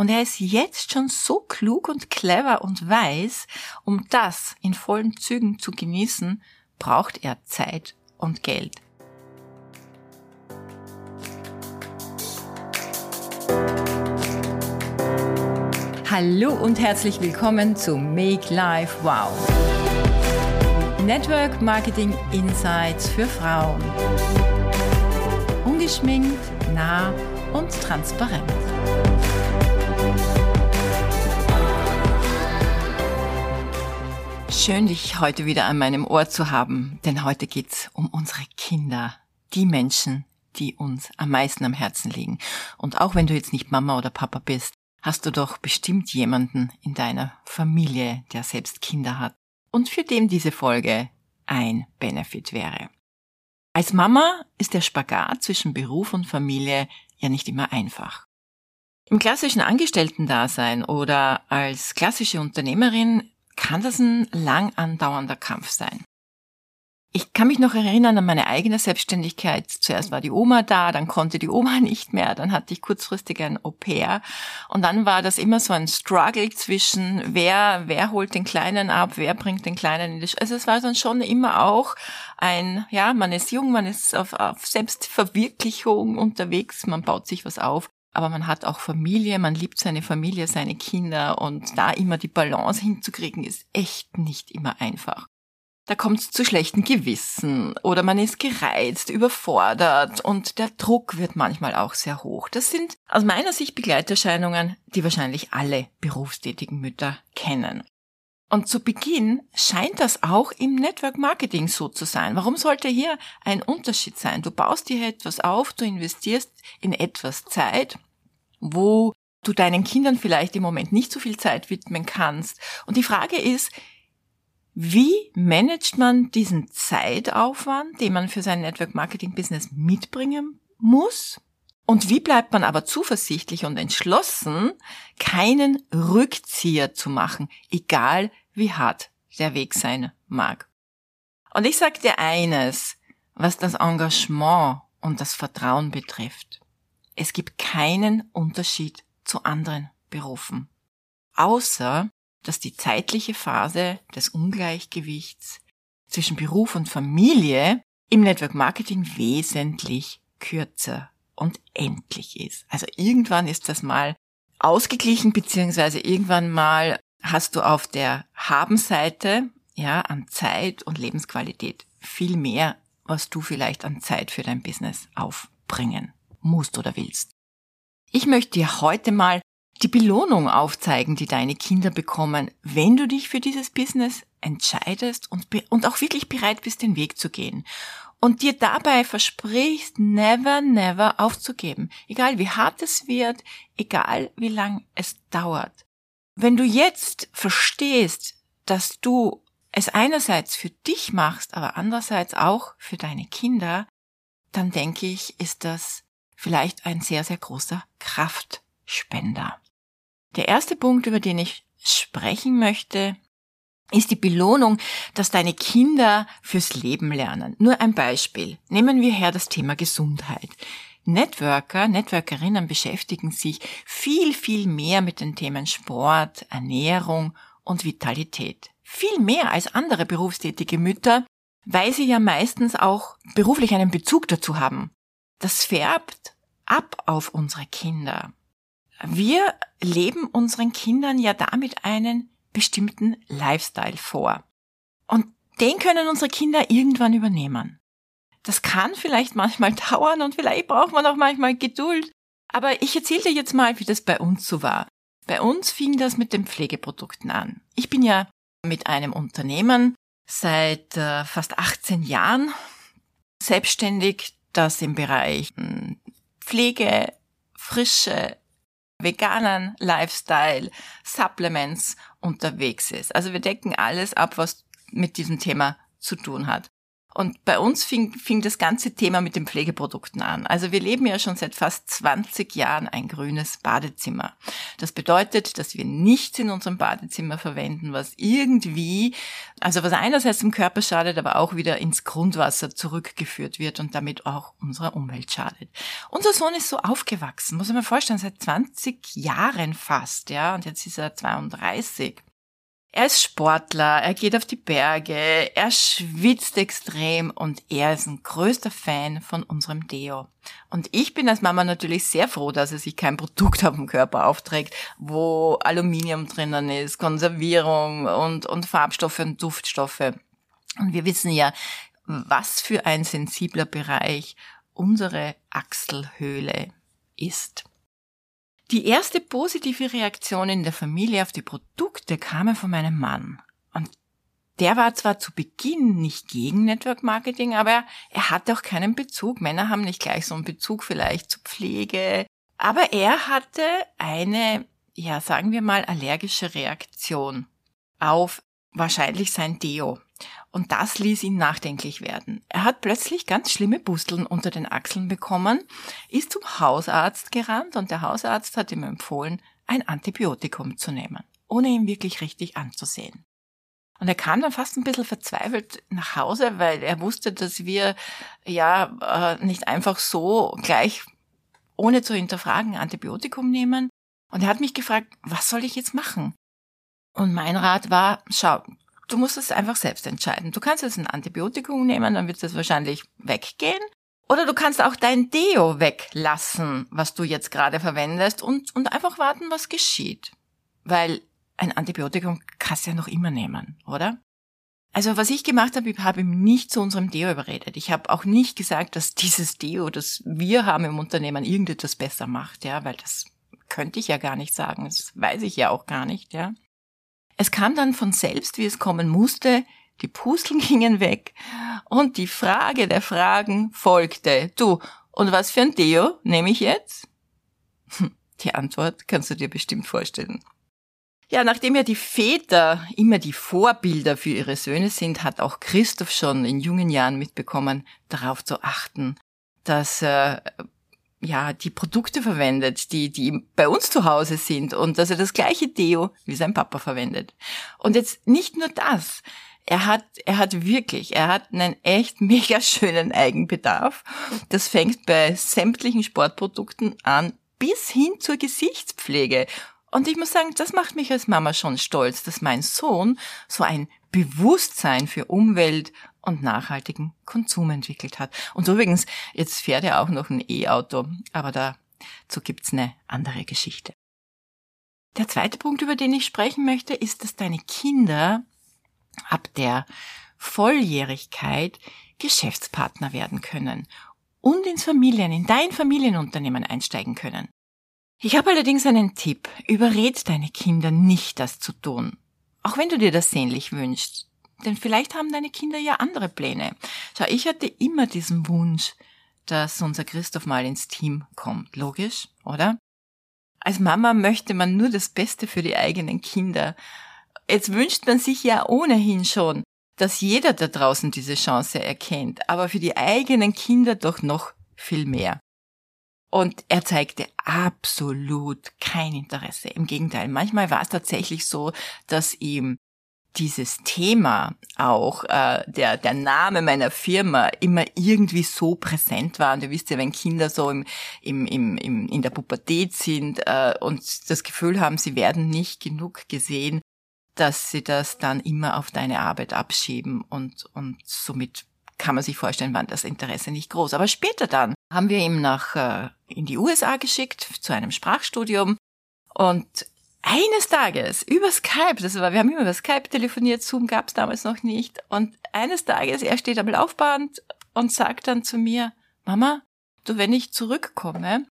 Und er ist jetzt schon so klug und clever und weiß, um das in vollen Zügen zu genießen, braucht er Zeit und Geld. Hallo und herzlich willkommen zu Make Life Wow. Network Marketing Insights für Frauen. Ungeschminkt, nah und transparent. Schön, dich heute wieder an meinem Ohr zu haben, denn heute geht's um unsere Kinder, die Menschen, die uns am meisten am Herzen liegen. Und auch wenn du jetzt nicht Mama oder Papa bist, hast du doch bestimmt jemanden in deiner Familie, der selbst Kinder hat und für den diese Folge ein Benefit wäre. Als Mama ist der Spagat zwischen Beruf und Familie ja nicht immer einfach. Im klassischen Angestellten-Dasein oder als klassische Unternehmerin kann das ein lang andauernder Kampf sein. Ich kann mich noch erinnern an meine eigene Selbstständigkeit. Zuerst war die Oma da, dann konnte die Oma nicht mehr, dann hatte ich kurzfristig ein Au-pair und dann war das immer so ein Struggle zwischen wer, wer holt den Kleinen ab, wer bringt den Kleinen in die Sch Also es war dann schon immer auch ein, ja, man ist jung, man ist auf, auf Selbstverwirklichung unterwegs, man baut sich was auf aber man hat auch Familie, man liebt seine Familie, seine Kinder und da immer die Balance hinzukriegen, ist echt nicht immer einfach. Da kommt es zu schlechten Gewissen oder man ist gereizt, überfordert und der Druck wird manchmal auch sehr hoch. Das sind aus meiner Sicht Begleiterscheinungen, die wahrscheinlich alle berufstätigen Mütter kennen. Und zu Beginn scheint das auch im Network Marketing so zu sein. Warum sollte hier ein Unterschied sein? Du baust dir etwas auf, du investierst in etwas Zeit, wo du deinen Kindern vielleicht im Moment nicht so viel Zeit widmen kannst. Und die Frage ist, wie managt man diesen Zeitaufwand, den man für sein Network Marketing Business mitbringen muss? Und wie bleibt man aber zuversichtlich und entschlossen, keinen Rückzieher zu machen, egal wie hart der Weg sein mag. Und ich sage dir eines, was das Engagement und das Vertrauen betrifft. Es gibt keinen Unterschied zu anderen Berufen. Außer, dass die zeitliche Phase des Ungleichgewichts zwischen Beruf und Familie im Network Marketing wesentlich kürzer und endlich ist. Also irgendwann ist das mal ausgeglichen, beziehungsweise irgendwann mal hast du auf der Habenseite ja an Zeit und Lebensqualität viel mehr, was du vielleicht an Zeit für dein Business aufbringen musst oder willst. Ich möchte dir heute mal die Belohnung aufzeigen, die deine Kinder bekommen, wenn du dich für dieses Business entscheidest und, und auch wirklich bereit bist, den Weg zu gehen. Und dir dabei versprichst, never, never aufzugeben. Egal wie hart es wird, egal wie lang es dauert. Wenn du jetzt verstehst, dass du es einerseits für dich machst, aber andererseits auch für deine Kinder, dann denke ich, ist das vielleicht ein sehr, sehr großer Kraftspender. Der erste Punkt, über den ich sprechen möchte, ist die Belohnung, dass deine Kinder fürs Leben lernen. Nur ein Beispiel. Nehmen wir her das Thema Gesundheit. Networker, Networkerinnen beschäftigen sich viel, viel mehr mit den Themen Sport, Ernährung und Vitalität. Viel mehr als andere berufstätige Mütter, weil sie ja meistens auch beruflich einen Bezug dazu haben. Das färbt ab auf unsere Kinder. Wir leben unseren Kindern ja damit einen bestimmten Lifestyle vor. Und den können unsere Kinder irgendwann übernehmen. Das kann vielleicht manchmal dauern und vielleicht braucht man auch manchmal Geduld. Aber ich erzähle dir jetzt mal, wie das bei uns so war. Bei uns fing das mit den Pflegeprodukten an. Ich bin ja mit einem Unternehmen seit äh, fast 18 Jahren selbstständig, das im Bereich hm, Pflege, frische, veganen Lifestyle, Supplements unterwegs ist. Also wir decken alles ab, was mit diesem Thema zu tun hat. Und bei uns fing, fing das ganze Thema mit den Pflegeprodukten an. Also wir leben ja schon seit fast 20 Jahren ein grünes Badezimmer. Das bedeutet, dass wir nichts in unserem Badezimmer verwenden, was irgendwie, also was einerseits dem Körper schadet, aber auch wieder ins Grundwasser zurückgeführt wird und damit auch unserer Umwelt schadet. Unser Sohn ist so aufgewachsen, muss ich mir vorstellen, seit 20 Jahren fast, ja, und jetzt ist er 32. Er ist Sportler, er geht auf die Berge, er schwitzt extrem und er ist ein größter Fan von unserem Deo. Und ich bin als Mama natürlich sehr froh, dass er sich kein Produkt auf dem Körper aufträgt, wo Aluminium drinnen ist, Konservierung und, und Farbstoffe und Duftstoffe. Und wir wissen ja, was für ein sensibler Bereich unsere Achselhöhle ist. Die erste positive Reaktion in der Familie auf die Produkte kam von meinem Mann. Und der war zwar zu Beginn nicht gegen Network Marketing, aber er hatte auch keinen Bezug. Männer haben nicht gleich so einen Bezug vielleicht zur Pflege. Aber er hatte eine, ja, sagen wir mal, allergische Reaktion auf wahrscheinlich sein Deo. Und das ließ ihn nachdenklich werden. Er hat plötzlich ganz schlimme Busteln unter den Achseln bekommen, ist zum Hausarzt gerannt und der Hausarzt hat ihm empfohlen, ein Antibiotikum zu nehmen, ohne ihn wirklich richtig anzusehen. Und er kam dann fast ein bisschen verzweifelt nach Hause, weil er wusste, dass wir ja äh, nicht einfach so gleich ohne zu hinterfragen Antibiotikum nehmen. Und er hat mich gefragt, was soll ich jetzt machen? Und mein Rat war, schau, du musst es einfach selbst entscheiden. Du kannst jetzt ein Antibiotikum nehmen, dann wird es wahrscheinlich weggehen. Oder du kannst auch dein Deo weglassen, was du jetzt gerade verwendest und, und einfach warten, was geschieht. Weil ein Antibiotikum kannst du ja noch immer nehmen, oder? Also was ich gemacht habe, ich habe ihm nicht zu unserem Deo überredet. Ich habe auch nicht gesagt, dass dieses Deo, das wir haben im Unternehmen, irgendetwas besser macht, ja, weil das könnte ich ja gar nicht sagen. Das weiß ich ja auch gar nicht, ja. Es kam dann von selbst, wie es kommen musste, die Pusteln gingen weg und die Frage der Fragen folgte. Du, und was für ein Deo nehme ich jetzt? Hm, die Antwort kannst du dir bestimmt vorstellen. Ja, nachdem ja die Väter immer die Vorbilder für ihre Söhne sind, hat auch Christoph schon in jungen Jahren mitbekommen, darauf zu achten, dass äh, ja, die Produkte verwendet, die, die bei uns zu Hause sind und dass er das gleiche Deo wie sein Papa verwendet. Und jetzt nicht nur das. Er hat, er hat wirklich, er hat einen echt mega schönen Eigenbedarf. Das fängt bei sämtlichen Sportprodukten an bis hin zur Gesichtspflege. Und ich muss sagen, das macht mich als Mama schon stolz, dass mein Sohn so ein Bewusstsein für Umwelt und nachhaltigen Konsum entwickelt hat. Und übrigens, jetzt fährt er auch noch ein E-Auto, aber dazu gibt's eine andere Geschichte. Der zweite Punkt, über den ich sprechen möchte, ist, dass deine Kinder ab der Volljährigkeit Geschäftspartner werden können und ins Familien, in dein Familienunternehmen einsteigen können. Ich habe allerdings einen Tipp. Überred deine Kinder nicht, das zu tun. Auch wenn du dir das sehnlich wünschst. Denn vielleicht haben deine Kinder ja andere Pläne. Schau, ich hatte immer diesen Wunsch, dass unser Christoph mal ins Team kommt. Logisch, oder? Als Mama möchte man nur das Beste für die eigenen Kinder. Jetzt wünscht man sich ja ohnehin schon, dass jeder da draußen diese Chance erkennt, aber für die eigenen Kinder doch noch viel mehr. Und er zeigte absolut kein Interesse. Im Gegenteil, manchmal war es tatsächlich so, dass ihm dieses Thema auch, äh, der, der Name meiner Firma immer irgendwie so präsent war. Und ihr wisst ja, wenn Kinder so im, im, im, im, in der Pubertät sind äh, und das Gefühl haben, sie werden nicht genug gesehen, dass sie das dann immer auf deine Arbeit abschieben und, und somit kann man sich vorstellen, war das Interesse nicht groß. Aber später dann haben wir ihn nach äh, in die USA geschickt zu einem Sprachstudium und eines Tages über Skype, das war, wir haben immer über Skype telefoniert, Zoom gab es damals noch nicht. Und eines Tages, er steht am Laufband und sagt dann zu mir, Mama, du, wenn ich zurückkomme,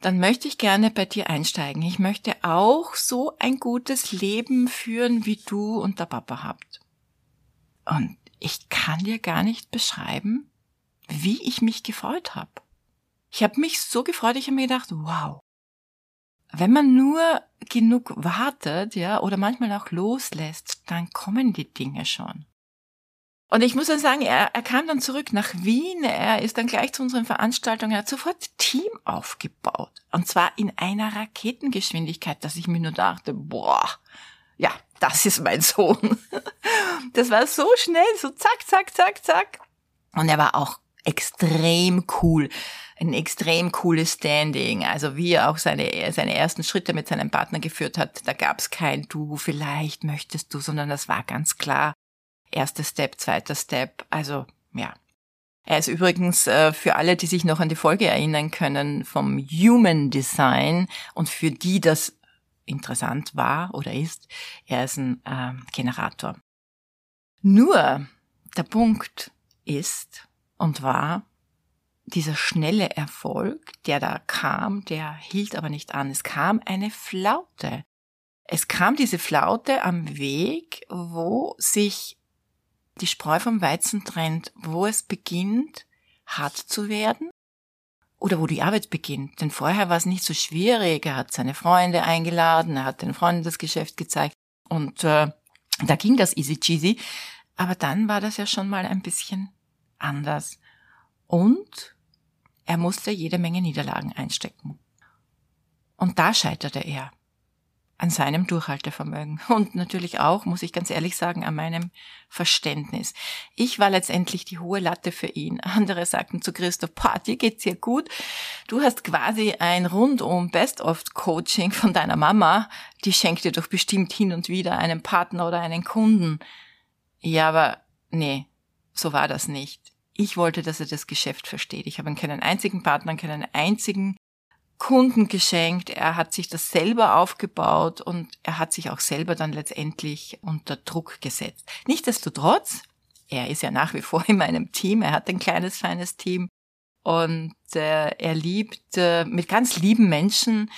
dann möchte ich gerne bei dir einsteigen. Ich möchte auch so ein gutes Leben führen, wie du und der Papa habt. Und ich kann dir gar nicht beschreiben, wie ich mich gefreut habe. Ich habe mich so gefreut, ich habe mir gedacht, wow, wenn man nur genug wartet, ja, oder manchmal auch loslässt, dann kommen die Dinge schon. Und ich muss dann sagen, er, er kam dann zurück nach Wien, er ist dann gleich zu unseren Veranstaltungen, er hat sofort Team aufgebaut. Und zwar in einer Raketengeschwindigkeit, dass ich mir nur dachte, boah, ja, das ist mein Sohn. Das war so schnell, so zack, zack, zack, zack. Und er war auch extrem cool. Ein extrem cooles Standing. Also wie er auch seine, seine ersten Schritte mit seinem Partner geführt hat, da gab es kein Du, vielleicht möchtest du, sondern das war ganz klar. Erster Step, zweiter Step. Also ja. Er ist übrigens äh, für alle, die sich noch an die Folge erinnern können, vom Human Design und für die das interessant war oder ist, er ist ein äh, Generator. Nur der Punkt ist und war, dieser schnelle Erfolg, der da kam, der hielt aber nicht an. Es kam eine Flaute. Es kam diese Flaute am Weg, wo sich die Spreu vom Weizen trennt, wo es beginnt, hart zu werden oder wo die Arbeit beginnt. Denn vorher war es nicht so schwierig. Er hat seine Freunde eingeladen, er hat den Freunden das Geschäft gezeigt und äh, da ging das easy cheesy. Aber dann war das ja schon mal ein bisschen anders. Und er musste jede Menge Niederlagen einstecken. Und da scheiterte er an seinem Durchhaltevermögen und natürlich auch, muss ich ganz ehrlich sagen, an meinem Verständnis. Ich war letztendlich die hohe Latte für ihn. Andere sagten zu Christoph, boah, dir geht's hier gut. Du hast quasi ein rundum Best-of-Coaching von deiner Mama. Die schenkt dir doch bestimmt hin und wieder einen Partner oder einen Kunden. Ja, aber nee, so war das nicht. Ich wollte, dass er das Geschäft versteht. Ich habe ihm keinen einzigen Partner, keinen einzigen Kunden geschenkt, er hat sich das selber aufgebaut und er hat sich auch selber dann letztendlich unter Druck gesetzt. Nichtsdestotrotz, er ist ja nach wie vor in meinem Team, er hat ein kleines, feines Team und äh, er liebt äh, mit ganz lieben Menschen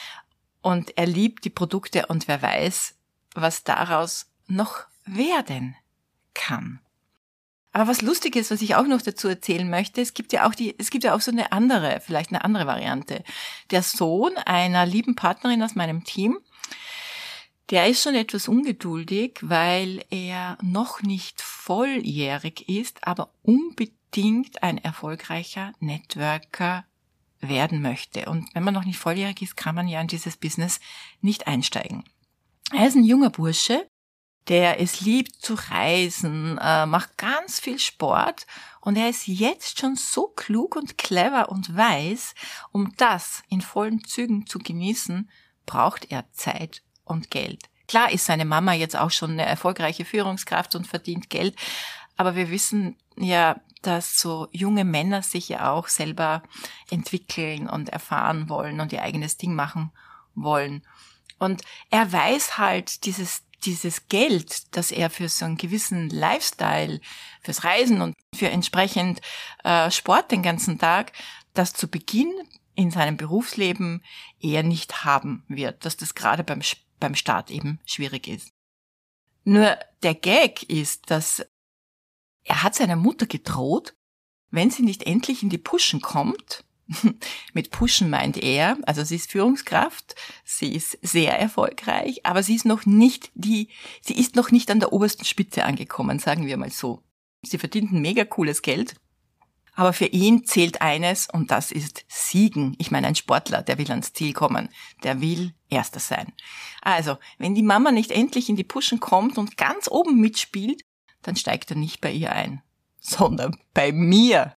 und er liebt die Produkte und wer weiß, was daraus noch werden kann. Aber was lustig ist, was ich auch noch dazu erzählen möchte, es gibt ja auch die, es gibt ja auch so eine andere, vielleicht eine andere Variante. Der Sohn einer lieben Partnerin aus meinem Team, der ist schon etwas ungeduldig, weil er noch nicht volljährig ist, aber unbedingt ein erfolgreicher Networker werden möchte. Und wenn man noch nicht volljährig ist, kann man ja in dieses Business nicht einsteigen. Er ist ein junger Bursche, der es liebt zu reisen, äh, macht ganz viel Sport und er ist jetzt schon so klug und clever und weiß, um das in vollen Zügen zu genießen, braucht er Zeit und Geld. Klar ist seine Mama jetzt auch schon eine erfolgreiche Führungskraft und verdient Geld, aber wir wissen ja, dass so junge Männer sich ja auch selber entwickeln und erfahren wollen und ihr eigenes Ding machen wollen. Und er weiß halt dieses dieses Geld, das er für so einen gewissen Lifestyle, fürs Reisen und für entsprechend äh, Sport den ganzen Tag, das zu Beginn in seinem Berufsleben eher nicht haben wird, dass das gerade beim, beim Start eben schwierig ist. Nur der Gag ist, dass er hat seiner Mutter gedroht, wenn sie nicht endlich in die Puschen kommt, Mit pushen meint er, also sie ist Führungskraft, sie ist sehr erfolgreich, aber sie ist noch nicht die, sie ist noch nicht an der obersten Spitze angekommen, sagen wir mal so. Sie verdient ein mega cooles Geld, aber für ihn zählt eines und das ist Siegen. Ich meine, ein Sportler, der will ans Ziel kommen, der will Erster sein. Also, wenn die Mama nicht endlich in die Puschen kommt und ganz oben mitspielt, dann steigt er nicht bei ihr ein, sondern bei mir.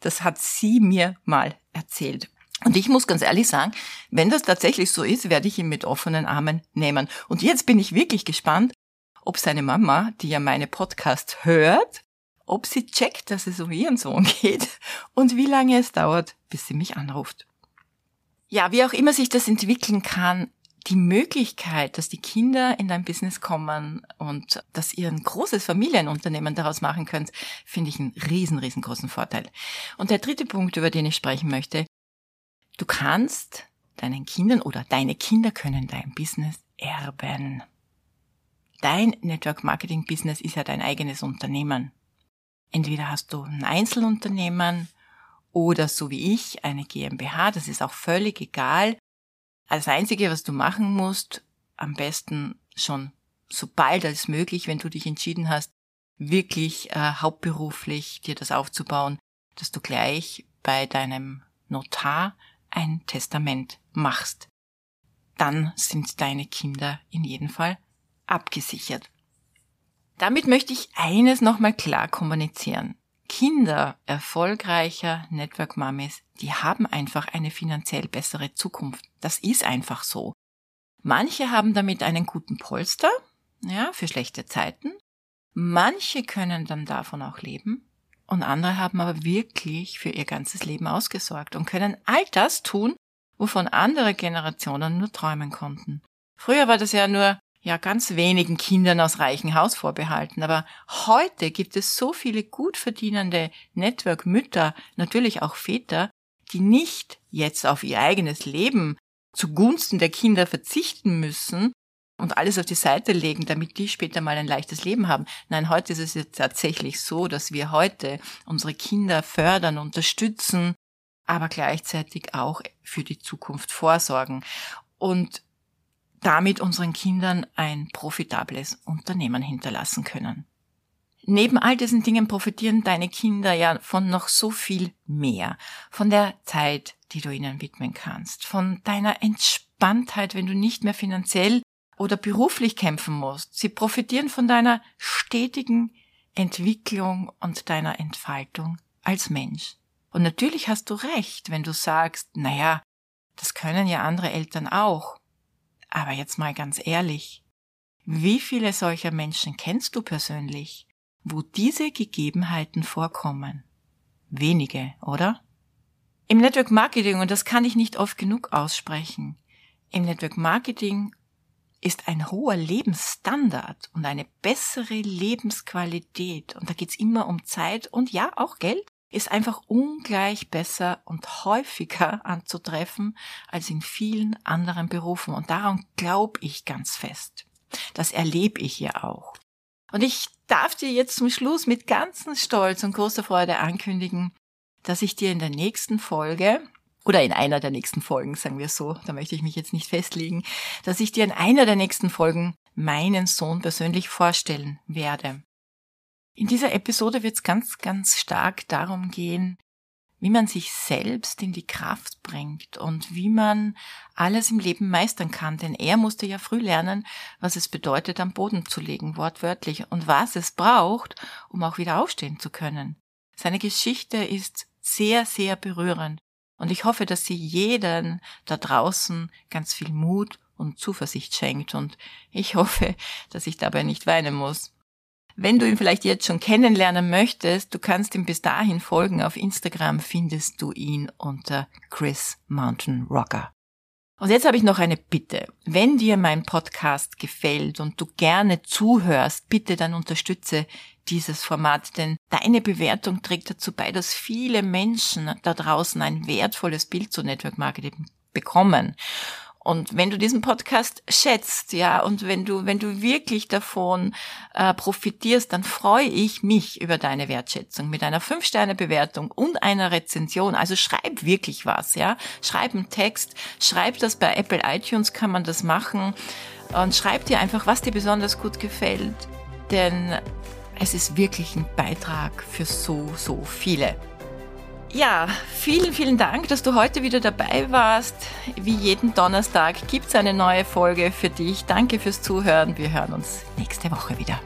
Das hat sie mir mal erzählt. Und ich muss ganz ehrlich sagen, wenn das tatsächlich so ist, werde ich ihn mit offenen Armen nehmen. Und jetzt bin ich wirklich gespannt, ob seine Mama, die ja meine Podcast hört, ob sie checkt, dass es um ihren Sohn geht und wie lange es dauert, bis sie mich anruft. Ja, wie auch immer sich das entwickeln kann, die Möglichkeit, dass die Kinder in dein Business kommen und dass ihr ein großes Familienunternehmen daraus machen könnt, finde ich einen riesen, riesengroßen Vorteil. Und der dritte Punkt, über den ich sprechen möchte, du kannst deinen Kindern oder deine Kinder können dein Business erben. Dein Network Marketing Business ist ja dein eigenes Unternehmen. Entweder hast du ein Einzelunternehmen oder so wie ich eine GmbH, das ist auch völlig egal. Das Einzige, was du machen musst, am besten schon so bald als möglich, wenn du dich entschieden hast, wirklich äh, hauptberuflich dir das aufzubauen, dass du gleich bei deinem Notar ein Testament machst. Dann sind deine Kinder in jedem Fall abgesichert. Damit möchte ich eines nochmal klar kommunizieren. Kinder erfolgreicher Network Mummies, die haben einfach eine finanziell bessere Zukunft. Das ist einfach so. Manche haben damit einen guten Polster, ja, für schlechte Zeiten. Manche können dann davon auch leben und andere haben aber wirklich für ihr ganzes Leben ausgesorgt und können all das tun, wovon andere Generationen nur träumen konnten. Früher war das ja nur ja ganz wenigen Kindern aus reichem Haus vorbehalten, aber heute gibt es so viele gut verdienende Network-Mütter, natürlich auch Väter, die nicht jetzt auf ihr eigenes Leben zugunsten der Kinder verzichten müssen, und alles auf die Seite legen, damit die später mal ein leichtes Leben haben. Nein, heute ist es jetzt tatsächlich so, dass wir heute unsere Kinder fördern, unterstützen, aber gleichzeitig auch für die Zukunft vorsorgen und damit unseren Kindern ein profitables Unternehmen hinterlassen können. Neben all diesen Dingen profitieren deine Kinder ja von noch so viel mehr. Von der Zeit, die du ihnen widmen kannst, von deiner Entspanntheit, wenn du nicht mehr finanziell oder beruflich kämpfen musst. Sie profitieren von deiner stetigen Entwicklung und deiner Entfaltung als Mensch. Und natürlich hast du recht, wenn du sagst, naja, das können ja andere Eltern auch. Aber jetzt mal ganz ehrlich, wie viele solcher Menschen kennst du persönlich, wo diese Gegebenheiten vorkommen? Wenige, oder? Im Network Marketing, und das kann ich nicht oft genug aussprechen, im Network Marketing ist ein hoher Lebensstandard und eine bessere Lebensqualität, und da geht's immer um Zeit und ja, auch Geld, ist einfach ungleich besser und häufiger anzutreffen als in vielen anderen Berufen. Und daran glaube ich ganz fest. Das erlebe ich ja auch. Und ich darf dir jetzt zum Schluss mit ganzem Stolz und großer Freude ankündigen, dass ich dir in der nächsten Folge oder in einer der nächsten Folgen, sagen wir so, da möchte ich mich jetzt nicht festlegen, dass ich dir in einer der nächsten Folgen meinen Sohn persönlich vorstellen werde. In dieser Episode wird es ganz, ganz stark darum gehen, wie man sich selbst in die Kraft bringt und wie man alles im Leben meistern kann. Denn er musste ja früh lernen, was es bedeutet, am Boden zu legen, wortwörtlich, und was es braucht, um auch wieder aufstehen zu können. Seine Geschichte ist sehr, sehr berührend. Und ich hoffe, dass sie jeden da draußen ganz viel Mut und Zuversicht schenkt. Und ich hoffe, dass ich dabei nicht weinen muss. Wenn du ihn vielleicht jetzt schon kennenlernen möchtest, du kannst ihm bis dahin folgen. Auf Instagram findest du ihn unter Chris Mountain Rocker. Und jetzt habe ich noch eine Bitte. Wenn dir mein Podcast gefällt und du gerne zuhörst, bitte dann unterstütze dieses Format, denn deine Bewertung trägt dazu bei, dass viele Menschen da draußen ein wertvolles Bild zu Network Marketing bekommen. Und wenn du diesen Podcast schätzt, ja, und wenn du, wenn du wirklich davon äh, profitierst, dann freue ich mich über deine Wertschätzung mit einer 5-Sterne-Bewertung und einer Rezension. Also schreib wirklich was, ja. Schreib einen Text, schreib das bei Apple iTunes, kann man das machen. Und schreib dir einfach, was dir besonders gut gefällt. Denn es ist wirklich ein Beitrag für so, so viele. Ja, vielen, vielen Dank, dass du heute wieder dabei warst. Wie jeden Donnerstag gibt es eine neue Folge für dich. Danke fürs Zuhören. Wir hören uns nächste Woche wieder.